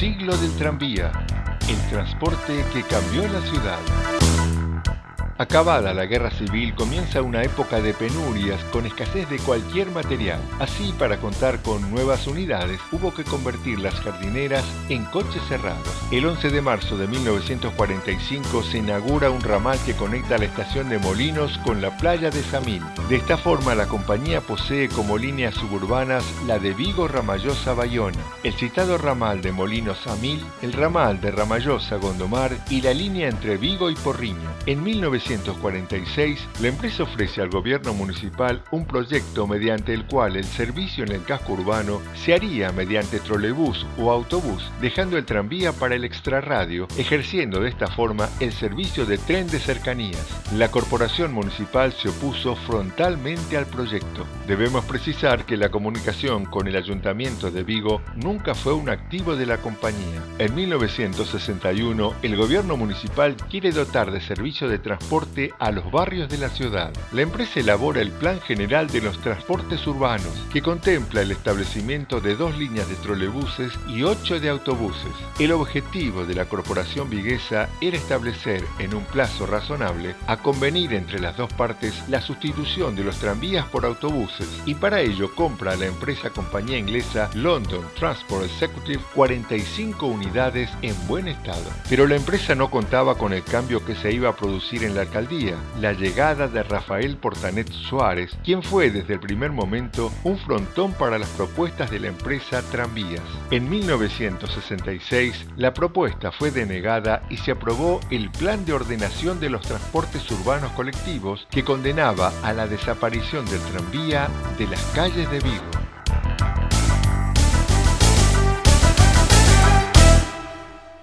siglo del tranvía, el transporte que cambió la ciudad. Acabada la guerra civil, comienza una época de penurias con escasez de cualquier material. Así, para contar con nuevas unidades, hubo que convertir las jardineras en coches cerrados. El 11 de marzo de 1945 se inaugura un ramal que conecta la estación de Molinos con la playa de Samil. De esta forma, la compañía posee como líneas suburbanas la de Vigo Ramallosa Bayona, el citado ramal de Molinos Samil, el ramal de Ramallosa Gondomar y la línea entre Vigo y Porriño. En 19 1946, la empresa ofrece al gobierno municipal un proyecto mediante el cual el servicio en el casco urbano se haría mediante trolebús o autobús, dejando el tranvía para el extrarradio, ejerciendo de esta forma el servicio de tren de cercanías. La corporación municipal se opuso frontalmente al proyecto. Debemos precisar que la comunicación con el ayuntamiento de Vigo nunca fue un activo de la compañía. En 1961, el gobierno municipal quiere dotar de servicio de transporte a los barrios de la ciudad. La empresa elabora el Plan General de los Transportes Urbanos, que contempla el establecimiento de dos líneas de trolebuses y ocho de autobuses. El objetivo de la corporación viguesa era establecer en un plazo razonable a convenir entre las dos partes la sustitución de los tranvías por autobuses y para ello compra a la empresa compañía inglesa London Transport Executive 45 unidades en buen estado. Pero la empresa no contaba con el cambio que se iba a producir en la alcaldía, la llegada de Rafael Portanet Suárez, quien fue desde el primer momento un frontón para las propuestas de la empresa Tranvías. En 1966, la propuesta fue denegada y se aprobó el Plan de Ordenación de los Transportes Urbanos Colectivos que condenaba a la desaparición del tranvía de las calles de Vigo.